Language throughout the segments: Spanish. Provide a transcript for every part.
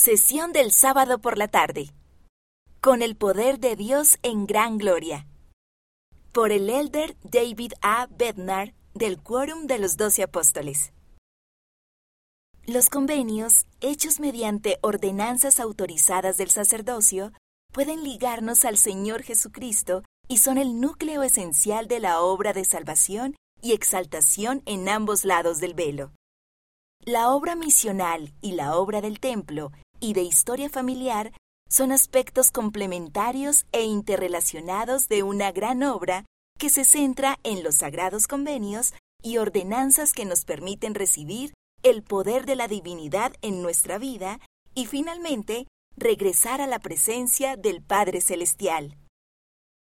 Sesión del sábado por la tarde. Con el poder de Dios en gran gloria. Por el elder David A. Bednar del Quórum de los Doce Apóstoles. Los convenios, hechos mediante ordenanzas autorizadas del sacerdocio, pueden ligarnos al Señor Jesucristo y son el núcleo esencial de la obra de salvación y exaltación en ambos lados del velo. La obra misional y la obra del templo y de historia familiar son aspectos complementarios e interrelacionados de una gran obra que se centra en los sagrados convenios y ordenanzas que nos permiten recibir el poder de la divinidad en nuestra vida y finalmente regresar a la presencia del Padre Celestial.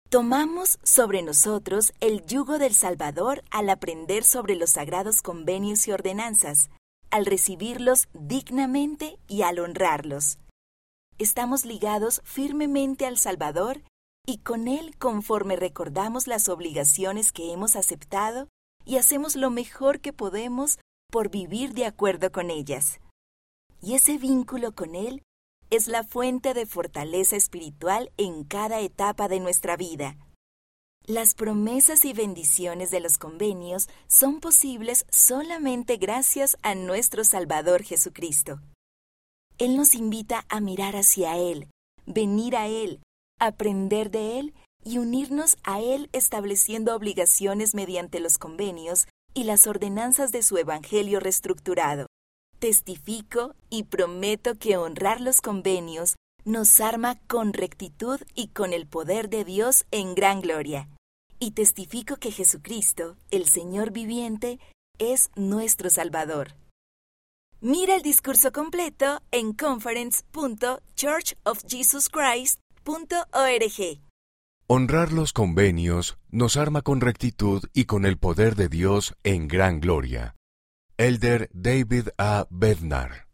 Tomamos sobre nosotros el yugo del Salvador al aprender sobre los sagrados convenios y ordenanzas, al recibirlos dignamente y al honrarlos. Estamos ligados firmemente al Salvador y con Él conforme recordamos las obligaciones que hemos aceptado y hacemos lo mejor que podemos por vivir de acuerdo con ellas. Y ese vínculo con Él es la fuente de fortaleza espiritual en cada etapa de nuestra vida. Las promesas y bendiciones de los convenios son posibles solamente gracias a nuestro Salvador Jesucristo. Él nos invita a mirar hacia Él, venir a Él, aprender de Él y unirnos a Él estableciendo obligaciones mediante los convenios y las ordenanzas de su Evangelio reestructurado. Testifico y prometo que honrar los convenios nos arma con rectitud y con el poder de Dios en gran gloria y testifico que Jesucristo, el Señor viviente, es nuestro Salvador. Mira el discurso completo en conference.churchofjesuschrist.org. Honrar los convenios nos arma con rectitud y con el poder de Dios en gran gloria. Elder David A. Bednar